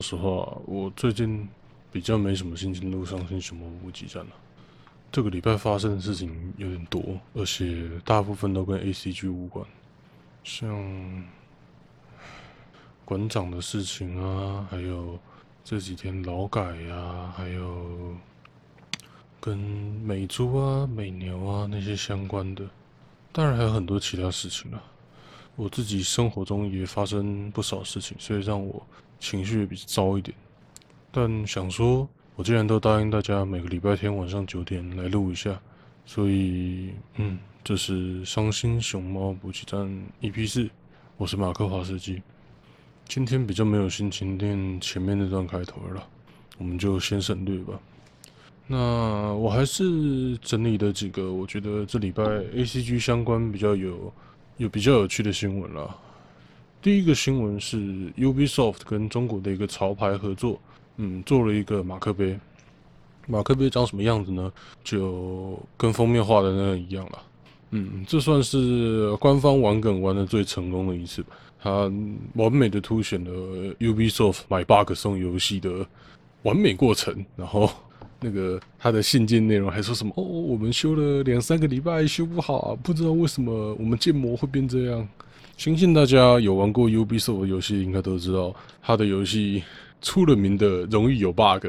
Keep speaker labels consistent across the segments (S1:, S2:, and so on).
S1: 说实话，我最近比较没什么心情录上新熊猫补给站了。这个礼拜发生的事情有点多，而且大部分都跟 ACG 无关，像馆长的事情啊，还有这几天劳改呀，还有跟美猪啊、美牛啊那些相关的，当然还有很多其他事情啊。我自己生活中也发生不少事情，所以让我。情绪也比较糟一点，但想说，我既然都答应大家每个礼拜天晚上九点来录一下，所以，嗯，这是伤心熊猫补给站 EP 四，我是马克华斯基。今天比较没有心情念前面那段开头了，我们就先省略吧。那我还是整理了几个我觉得这礼拜 ACG 相关比较有有比较有趣的新闻了。第一个新闻是 Ubisoft 跟中国的一个潮牌合作，嗯，做了一个马克杯。马克杯长什么样子呢？就跟封面画的那样一样了。嗯，这算是官方玩梗玩的最成功的一次吧。它完美的凸显了 Ubisoft 买 bug 送游戏的完美过程。然后 那个他的信件内容还说什么？哦，我们修了两三个礼拜修不好，不知道为什么我们建模会变这样。相信大家有玩过 Ubisoft 的游戏，应该都知道，他的游戏出了名的容易有 bug，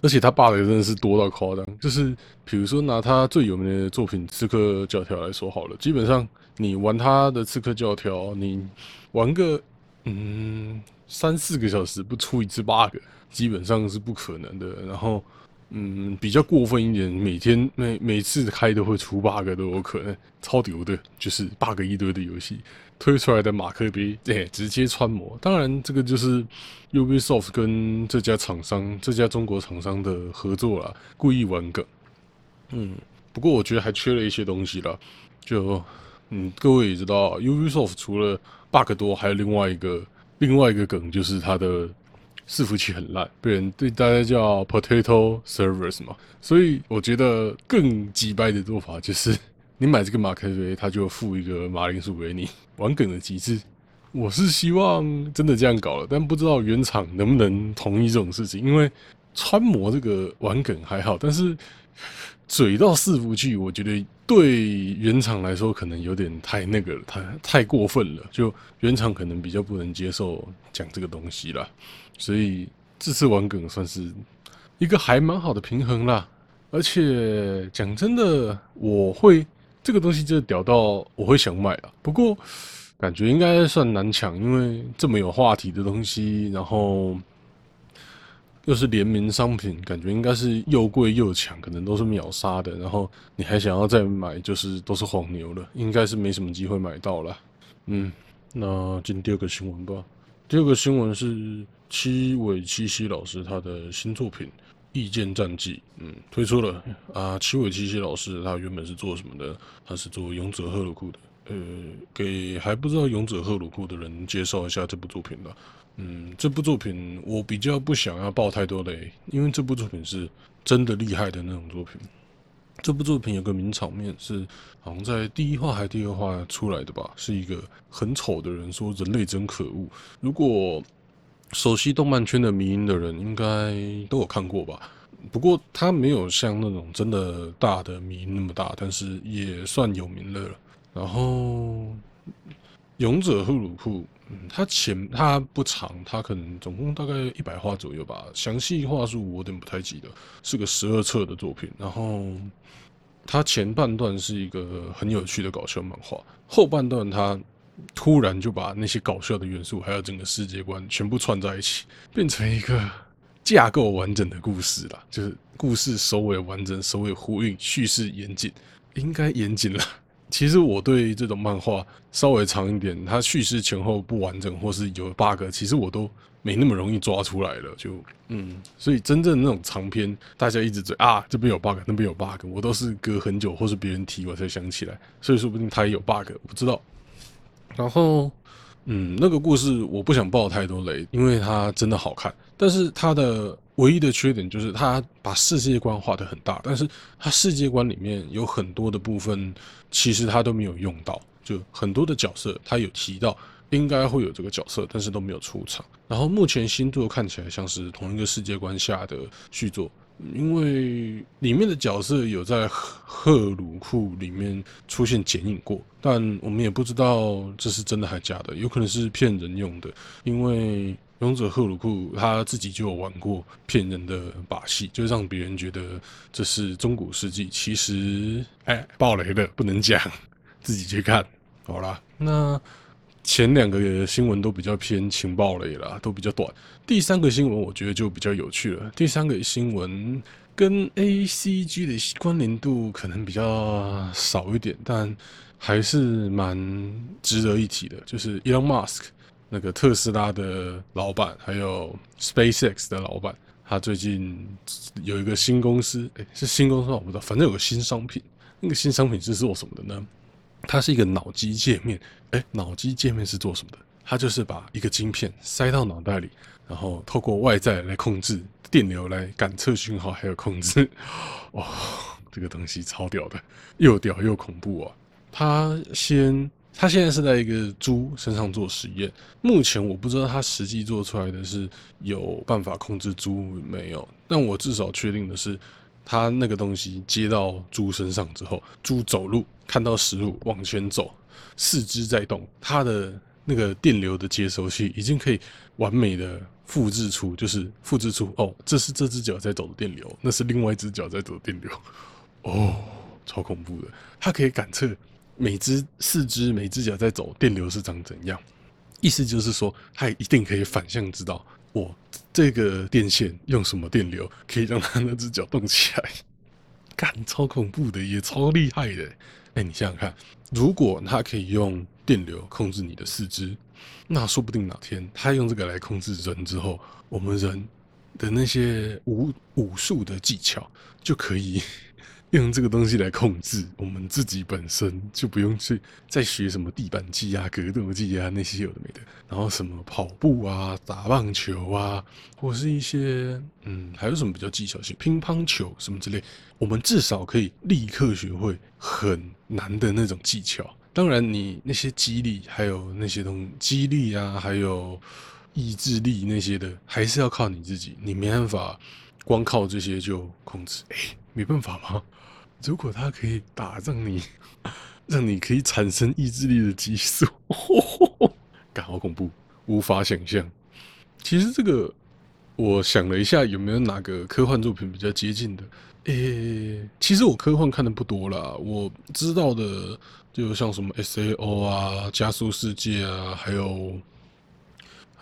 S1: 而且他 bug 真的是多到夸张。就是比如说拿他最有名的作品《刺客教条》来说好了，基本上你玩他的《刺客教条》，你玩个嗯三四个小时不出一次 bug，基本上是不可能的。然后。嗯，比较过分一点，每天每每次开都会出 bug 都有可能，超牛的，就是 bug 一堆的游戏推出来的马克杯，哎，直接穿模。当然，这个就是 Ubisoft 跟这家厂商、这家中国厂商的合作啦，故意玩梗。嗯，不过我觉得还缺了一些东西啦。就嗯，各位也知道，Ubisoft 除了 bug 多，还有另外一个另外一个梗，就是它的。伺服器很烂，被人对大家叫 potato servers 嘛，所以我觉得更击败的做法就是，你买这个马克杯，他就付一个马铃薯给你，玩梗的极致。我是希望真的这样搞了，但不知道原厂能不能同意这种事情，因为穿模这个玩梗还好，但是 嘴到伺服器，我觉得对原厂来说可能有点太那个了，太太过分了，就原厂可能比较不能接受讲这个东西了。所以这次玩梗算是一个还蛮好的平衡啦，而且讲真的，我会这个东西就屌到我会想买啊。不过感觉应该算难抢，因为这么有话题的东西，然后又是联名商品，感觉应该是又贵又抢，可能都是秒杀的。然后你还想要再买，就是都是黄牛了，应该是没什么机会买到了。嗯，那进第二个新闻吧。第二个新闻是。七尾七七老师他的新作品《意见战记》嗯推出了啊。七尾七七老师他原本是做什么的？他是做《勇者赫鲁库》的。呃，给还不知道《勇者赫鲁库》的人介绍一下这部作品吧。嗯，这部作品我比较不想要爆太多雷，因为这部作品是真的厉害的那种作品。这部作品有个名场面是好像在第一话还第二话出来的吧？是一个很丑的人说：“人类真可恶。”如果熟悉动漫圈的迷音的人应该都有看过吧？不过他没有像那种真的大的迷音那么大，但是也算有名了。然后《勇者赫鲁库》，嗯，它前它不长，它可能总共大概一百话左右吧。详细话数我有点不太记得，是个十二册的作品。然后它前半段是一个很有趣的搞笑漫画，后半段它。突然就把那些搞笑的元素，还有整个世界观全部串在一起，变成一个架构完整的故事了。就是故事首尾完整，首尾呼应，叙事严谨，应该严谨了。其实我对这种漫画稍微长一点，它叙事前后不完整或是有 bug，其实我都没那么容易抓出来了。就嗯，所以真正那种长篇，大家一直追啊，这边有 bug，那边有 bug，我都是隔很久或是别人提我才想起来。所以说不定它也有 bug，我不知道。然后，嗯，那个故事我不想爆太多雷，因为它真的好看。但是它的唯一的缺点就是它把世界观画得很大，但是它世界观里面有很多的部分其实它都没有用到，就很多的角色它有提到，应该会有这个角色，但是都没有出场。然后目前新作看起来像是同一个世界观下的续作，因为里面的角色有在赫鲁库里面出现剪影过，但我们也不知道这是真的还是假的，有可能是骗人用的，因为。勇者赫鲁库他自己就有玩过骗人的把戏，就让别人觉得这是中古世纪。其实，哎，爆雷的不能讲，自己去看好啦。那前两个新闻都比较偏情报类啦，都比较短。第三个新闻我觉得就比较有趣了。第三个新闻跟 A C G 的关联度可能比较少一点，但还是蛮值得一提的，就是 Elon Musk。那个特斯拉的老板，还有 SpaceX 的老板，他最近有一个新公司，哎，是新公司我不知道，反正有个新商品。那个新商品是做什么的呢？它是一个脑机界面。哎，脑机界面是做什么的？它就是把一个晶片塞到脑袋里，然后透过外在来控制电流来感测讯号，还有控制。哦，这个东西超屌的，又屌又恐怖啊！它先。他现在是在一个猪身上做实验，目前我不知道他实际做出来的是有办法控制猪没有，但我至少确定的是，他那个东西接到猪身上之后，猪走路看到食物往前走，四肢在动，它的那个电流的接收器已经可以完美的复制出，就是复制出哦，这是这只脚在走的电流，那是另外一只脚在走的电流，哦，超恐怖的，它可以感测。每只四肢每只脚在走，电流是长怎样？意思就是说，它一定可以反向知道，我这个电线用什么电流可以让它那只脚动起来。干，超恐怖的，也超厉害的。哎，你想想看，如果它可以用电流控制你的四肢，那说不定哪天它用这个来控制人之后，我们人的那些武武术的技巧就可以。用这个东西来控制我们自己本身，就不用去再学什么地板技啊、格斗技啊那些有的没的。然后什么跑步啊、打棒球啊，或是一些嗯，还有什么比较技巧性，乒乓球什么之类，我们至少可以立刻学会很难的那种技巧。当然，你那些激励，还有那些东激励啊，还有意志力那些的，还是要靠你自己。你没办法光靠这些就控制，哎，没办法吗？如果它可以打让你，让你可以产生意志力的激素，感好恐怖，无法想象。其实这个，我想了一下，有没有哪个科幻作品比较接近的？诶，其实我科幻看的不多啦，我知道的就像什么 S A O 啊、加速世界啊，还有。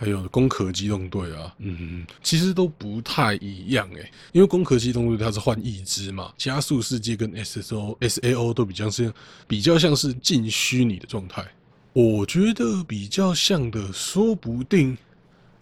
S1: 还有攻壳机动队啊，嗯，其实都不太一样诶，因为攻壳机动队它是换一只嘛，加速世界跟 S S O S A O 都比较是比较像是近虚拟的状态。我觉得比较像的，说不定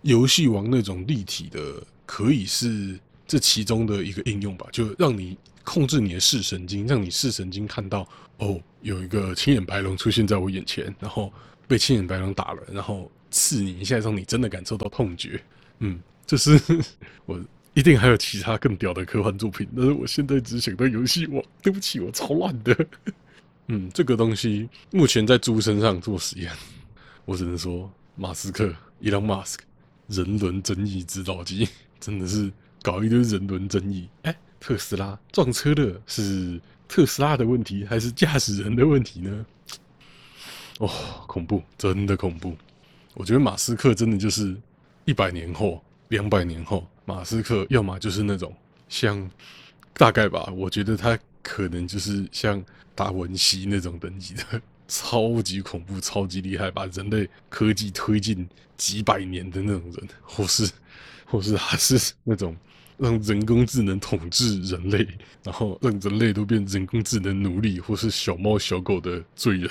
S1: 游戏王那种立体的，可以是这其中的一个应用吧，就让你控制你的视神经，让你视神经看到哦，有一个青眼白龙出现在我眼前，然后被青眼白龙打了，然后。刺你一下，让你真的感受到痛觉。嗯，就是 我一定还有其他更屌的科幻作品，但是我现在只想到游戏王。对不起，我超乱的。嗯，这个东西目前在猪身上做实验，我只能说，马斯克伊朗马斯克人伦争议制造机真的是搞一堆人伦争议。哎，特斯拉撞车的是特斯拉的问题，还是驾驶人的问题呢？哦，恐怖，真的恐怖。我觉得马斯克真的就是一百年后、两百年后，马斯克要么就是那种像大概吧，我觉得他可能就是像达文西那种等级的超级恐怖、超级厉害，把人类科技推进几百年的那种人，或是或是他是那种让人工智能统治人类，然后让人类都变人工智能奴隶，或是小猫小狗的罪人，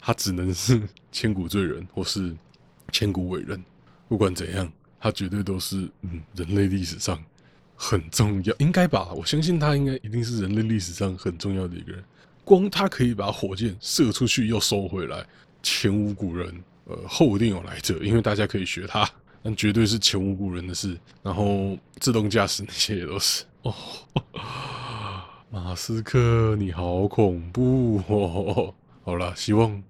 S1: 他只能是千古罪人，或是。千古伟人，不管怎样，他绝对都是嗯人类历史上很重要，应该吧？我相信他应该一定是人类历史上很重要的一个人。光他可以把火箭射出去又收回来，前无古人，呃，后一定有来者，因为大家可以学他，但绝对是前无古人的事。然后自动驾驶那些也都是哦。马斯克，你好恐怖哦！好了，希望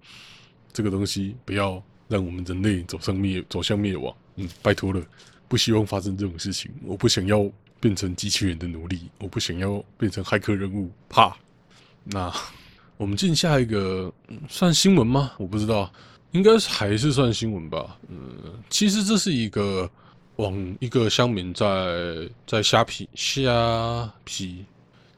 S1: 这个东西不要。让我们人类走上灭走向灭亡。嗯，拜托了，不希望发生这种事情。我不想要变成机器人的奴隶，我不想要变成骇客人物。怕。那我们进下一个，算新闻吗？我不知道，应该还是算新闻吧。嗯，其实这是一个网一个乡民在在虾皮虾皮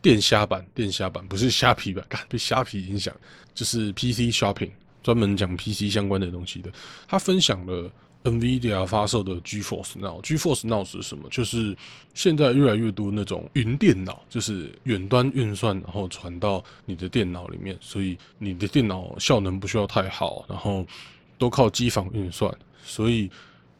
S1: 电虾版电虾版，不是虾皮吧？被虾皮影响，就是 PC Shopping 专门讲 PC 相关的东西的。他分享了。NVIDIA 发售的 GeForce Now，GeForce Now 是什么？就是现在越来越多那种云电脑，就是远端运算，然后传到你的电脑里面，所以你的电脑效能不需要太好，然后都靠机房运算，所以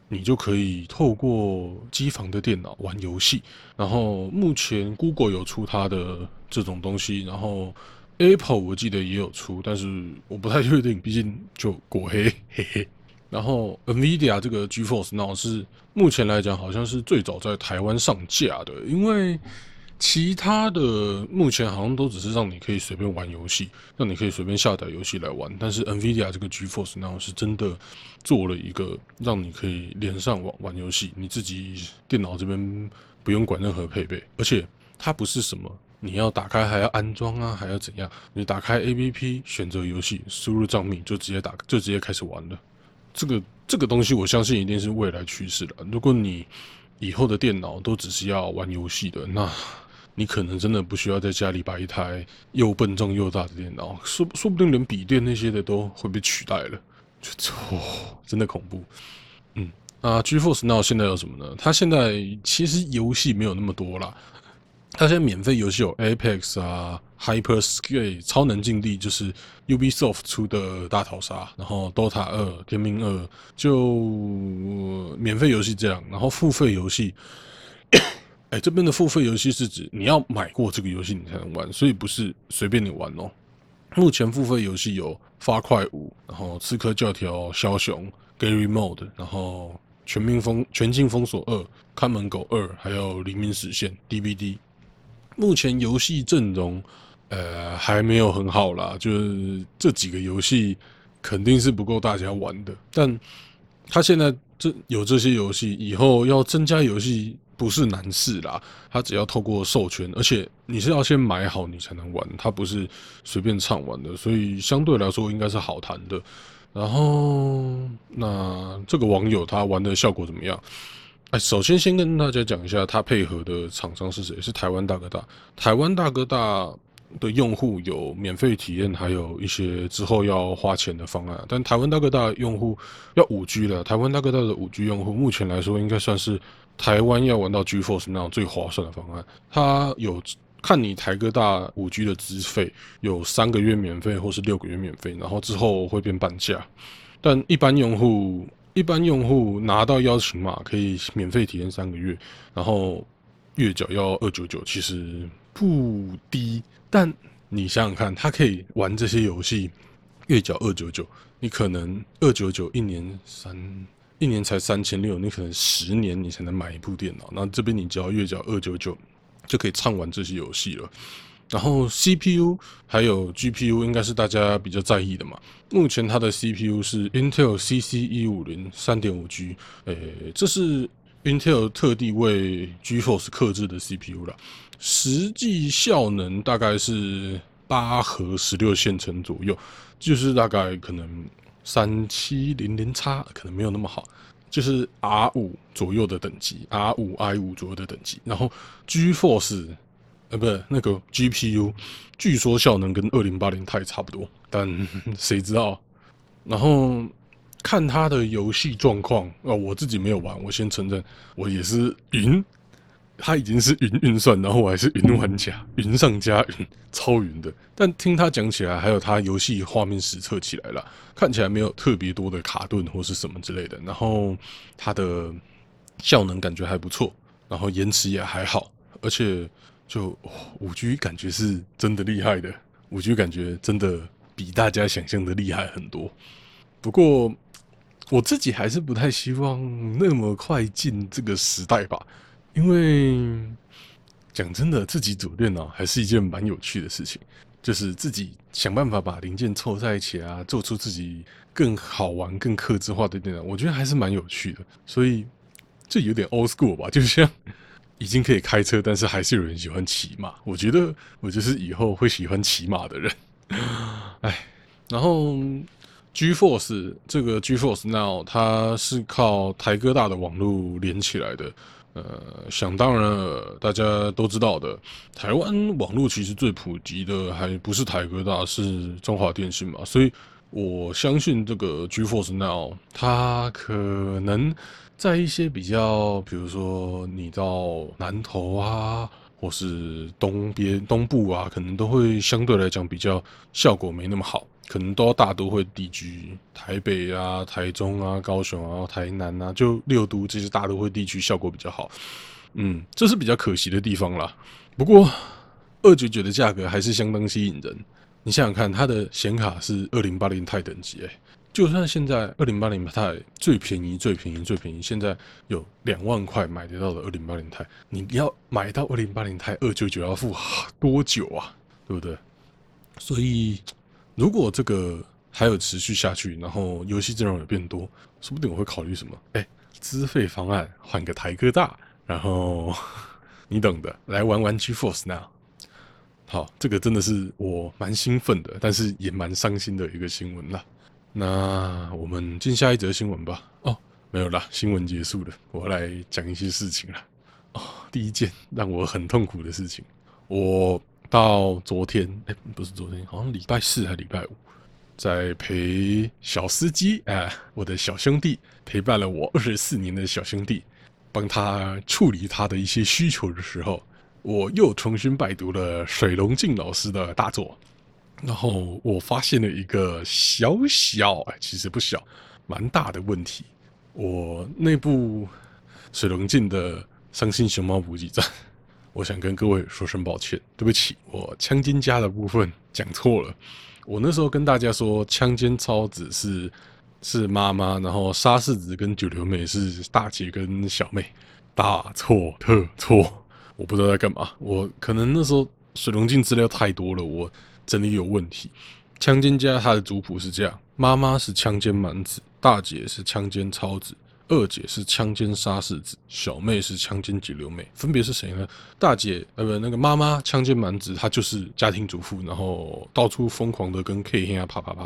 S1: 你就可以透过机房的电脑玩游戏。然后目前 Google 有出它的这种东西，然后 Apple 我记得也有出，但是我不太确定，毕竟就果黑，嘿嘿。然后，NVIDIA 这个 GeForce Now 是目前来讲好像是最早在台湾上架的，因为其他的目前好像都只是让你可以随便玩游戏，让你可以随便下载游戏来玩。但是 NVIDIA 这个 GeForce Now 是真的做了一个让你可以连上网玩游戏，你自己电脑这边不用管任何配备，而且它不是什么你要打开还要安装啊，还要怎样？你打开 APP 选择游戏，输入账密就直接打，就直接开始玩了。这个这个东西，我相信一定是未来趋势了。如果你以后的电脑都只是要玩游戏的，那你可能真的不需要在家里摆一台又笨重又大的电脑，说说不定连笔电那些的都会被取代了，就哦，真的恐怖。嗯，啊，Gforce now 现在有什么呢？它现在其实游戏没有那么多啦。它现在免费游戏有 Apex 啊，Hyper Scape 超能竞技就是 Ubisoft 出的大逃杀，然后 Dota 二、天命二就免费游戏这样，然后付费游戏，哎，这边的付费游戏是指你要买过这个游戏你才能玩，所以不是随便你玩哦。目前付费游戏有发快五，然后刺客教条、枭雄、Gary Mode，然后全民封全境封锁二、看门狗二，还有黎明实现 DVD。目前游戏阵容，呃，还没有很好啦。就是这几个游戏肯定是不够大家玩的。但他现在这有这些游戏，以后要增加游戏不是难事啦。他只要透过授权，而且你是要先买好你才能玩，他不是随便畅玩的。所以相对来说应该是好谈的。然后那这个网友他玩的效果怎么样？哎，首先先跟大家讲一下，它配合的厂商是谁？是台湾大哥大。台湾大哥大的用户有免费体验，还有一些之后要花钱的方案。但台湾大哥大用户要五 G 了，台湾大哥大的五 G 用户目前来说，应该算是台湾要玩到 GForce 那样最划算的方案。它有看你台哥大五 G 的资费，有三个月免费或是六个月免费，然后之后会变半价。但一般用户。一般用户拿到邀请码可以免费体验三个月，然后月缴要二九九，其实不低。但你想想看，他可以玩这些游戏，月缴二九九，你可能二九九一年三一年才三千六，你可能十年你才能买一部电脑。那这边你只要月缴二九九，就可以畅玩这些游戏了。然后 CPU 还有 GPU 应该是大家比较在意的嘛。目前它的 CPU 是 Intel CC 一五零三点五 G，诶，这是 Intel 特地为 GeForce 刻制的 CPU 了。实际效能大概是八核十六线程左右，就是大概可能三七零零叉可能没有那么好，就是 R 五左右的等级，R 五 I 五左右的等级。然后 G Force。呃，不是那个 GPU，据说效能跟二零八零 i 差不多，但 谁知道？然后看它的游戏状况，啊，我自己没有玩，我先承认，我也是云，它已经是云运算，然后我还是云玩家，云上加云，超云的。但听他讲起来，还有他游戏画面实测起来了，看起来没有特别多的卡顿或是什么之类的。然后它的效能感觉还不错，然后延迟也还好，而且。就五 G 感觉是真的厉害的，五 G 感觉真的比大家想象的厉害很多。不过我自己还是不太希望那么快进这个时代吧，因为讲真的，自己组电脑还是一件蛮有趣的事情，就是自己想办法把零件凑在一起啊，做出自己更好玩、更克制化的电脑，我觉得还是蛮有趣的。所以这有点 old school 吧，就像已经可以开车，但是还是有人喜欢骑马。我觉得我就是以后会喜欢骑马的人。哎，然后 G Force 这个 G Force Now 它是靠台哥大的网络连起来的。呃，想当然了，大家都知道的，台湾网络其实最普及的还不是台哥大，是中华电信嘛。所以我相信这个 G Force Now 它可能在一些比较，比如说你到南投啊。或是东边东部啊，可能都会相对来讲比较效果没那么好，可能都大都会地区，台北啊、台中啊、高雄啊、台南啊，就六都这些大都会地区效果比较好。嗯，这是比较可惜的地方啦。不过二九九的价格还是相当吸引人。你想想看，它的显卡是二零八零钛等级，哎。就算现在二零八零钛最便宜、最便宜、最便宜，现在有两万块买得到的二零八零钛，你要买到二零八零钛二九九要付多久啊？对不对？所以如果这个还有持续下去，然后游戏阵容也变多，说不定我会考虑什么？哎，资费方案换个台哥大，然后 你懂的，来玩玩 G Force Now。好，这个真的是我蛮兴奋的，但是也蛮伤心的一个新闻了。那我们进下一则新闻吧。哦，没有啦，新闻结束了，我来讲一些事情了。哦，第一件让我很痛苦的事情，我到昨天，哎，不是昨天，好像礼拜四还礼拜五，在陪小司机，哎，我的小兄弟陪伴了我二十四年的小兄弟，帮他处理他的一些需求的时候，我又重新拜读了水龙镜老师的大作。然后我发现了一个小小哎，其实不小，蛮大的问题。我那部水龙镜的《伤心熊猫补给站》，我想跟各位说声抱歉，对不起，我枪尖家的部分讲错了。我那时候跟大家说，枪尖超子是是妈妈，然后沙士子跟九流妹是大姐跟小妹，大错特错。我不知道在干嘛，我可能那时候水龙镜资料太多了，我。真的有问题。枪尖家他的族谱是这样：妈妈是枪尖满子，大姐是枪尖超子，二姐是枪尖沙士子，小妹是枪尖几流妹。分别是谁呢？大姐呃不，那个妈妈枪尖满子，她就是家庭主妇，然后到处疯狂的跟 K 兄啊啪啪啪。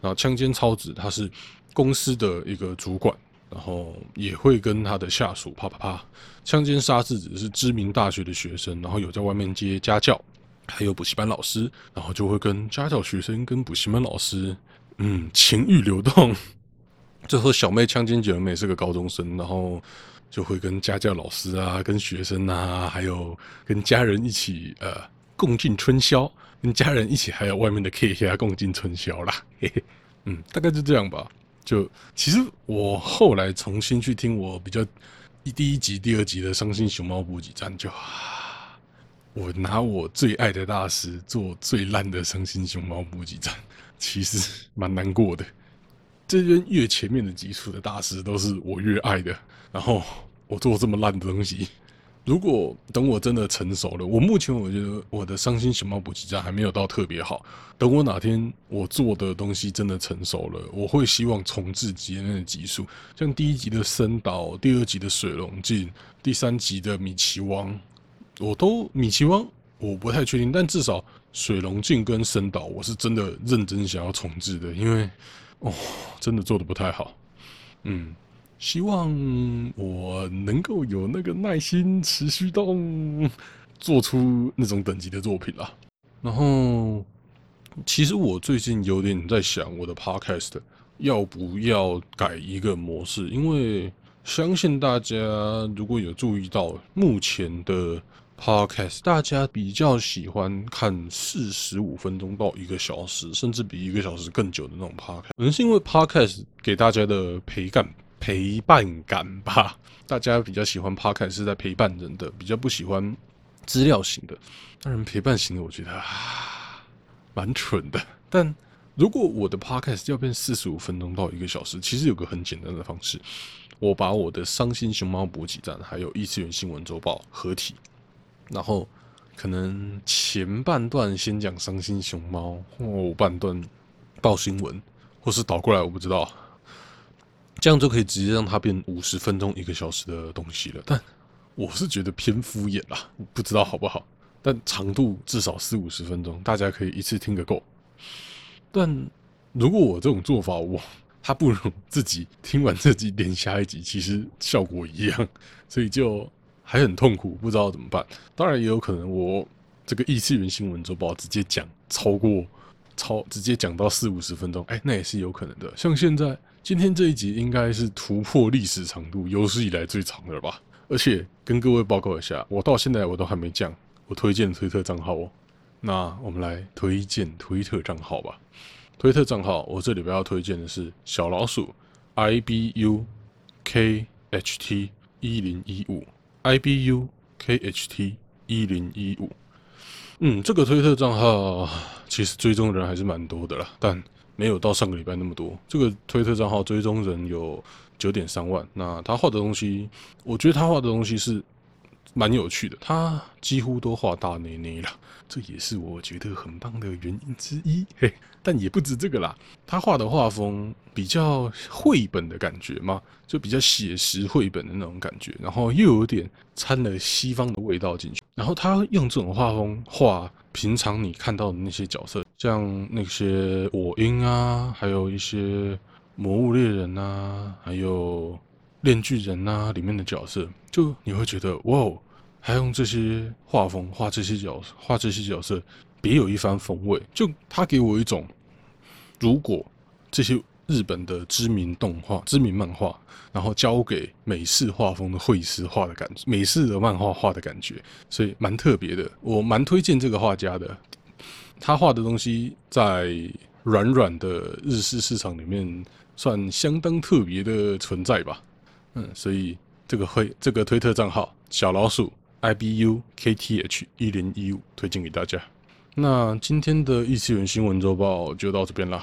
S1: 然后枪尖超子他是公司的一个主管，然后也会跟他的下属啪啪啪。枪尖沙士子是知名大学的学生，然后有在外面接家教。还有补习班老师，然后就会跟家教学生、跟补习班老师，嗯，情欲流动。最后，小妹枪尖姐妹是个高中生，然后就会跟家教老师啊、跟学生啊，还有跟家人一起呃共进春宵，跟家人一起还有外面的 K 啊共进春宵啦。嘿嘿，嗯，大概就这样吧。就其实我后来重新去听我比较一第一集、第二集的《伤心熊猫补给站》就。我拿我最爱的大师做最烂的伤心熊猫补给站，其实蛮难过的。这边越前面的几处的大师都是我越爱的，然后我做这么烂的东西，如果等我真的成熟了，我目前我觉得我的伤心熊猫补给站还没有到特别好。等我哪天我做的东西真的成熟了，我会希望重置前面的集数，像第一集的森岛，第二集的水龙镜，第三集的米奇汪。我都米奇汪，我不太确定，但至少水龙镜跟深岛，我是真的认真想要重置的，因为哦，真的做的不太好。嗯，希望我能够有那个耐心，持续到做出那种等级的作品啦。然后，其实我最近有点在想，我的 Podcast 要不要改一个模式，因为相信大家如果有注意到目前的。Podcast 大家比较喜欢看四十五分钟到一个小时，甚至比一个小时更久的那种 Podcast，可能是因为 Podcast 给大家的陪伴陪伴感吧。大家比较喜欢 Podcast 是在陪伴人的，比较不喜欢资料型的。当然，陪伴型的我觉得蛮蠢的。但如果我的 Podcast 要变四十五分钟到一个小时，其实有个很简单的方式，我把我的伤心熊猫补给站还有异次元新闻周报合体。然后可能前半段先讲伤心熊猫，后半段报新闻，或是倒过来，我不知道。这样就可以直接让它变五十分钟、一个小时的东西了。但我是觉得偏敷衍啦，不知道好不好。但长度至少四五十分钟，大家可以一次听个够。但如果我这种做法，我他不如自己听完这集连下一集，其实效果一样，所以就还很痛苦，不知道怎么办。当然也有可能我这个异次元新闻周报直接讲超过超直接讲到四五十分钟，哎，那也是有可能的。像现在今天这一集应该是突破历史长度，有史以来最长的了吧？而且跟各位报告一下，我到现在我都还没降。我推荐推特账号哦，那我们来推荐推特账号吧。推特账号，我这里边要推荐的是小老鼠 i b u k h t 一零一五 i b u k h t 一零一五。嗯，这个推特账号其实追踪人还是蛮多的啦，但没有到上个礼拜那么多。这个推特账号追踪人有九点三万。那他画的东西，我觉得他画的东西是。蛮有趣的，他几乎都画大内内了，这也是我觉得很棒的原因之一。嘿，但也不止这个啦，他画的画风比较绘本的感觉嘛，就比较写实绘本的那种感觉，然后又有点掺了西方的味道进去。然后他用这种画风画平常你看到的那些角色，像那些我鹰啊，还有一些魔物猎人啊，还有炼巨人啊里面的角色，就你会觉得哇哦。还用这些画风画这些角画这些角色，别有一番风味。就他给我一种，如果这些日本的知名动画、知名漫画，然后交给美式画风的绘师画的感觉，美式的漫画画的感觉，所以蛮特别的。我蛮推荐这个画家的，他画的东西在软软的日式市场里面算相当特别的存在吧。嗯，所以这个会这个推特账号小老鼠。I B U K T H 一零一五推荐给大家。那今天的异次元新闻周报就到这边了。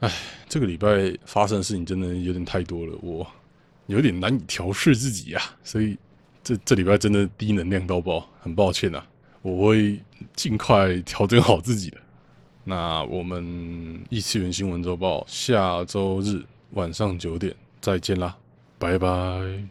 S1: 哎，这个礼拜发生的事情真的有点太多了，我有点难以调试自己呀。所以这这礼拜真的低能量到爆，很抱歉呐，我会尽快调整好自己的。那我们异次元新闻周报下周日晚上九点再见啦，拜拜。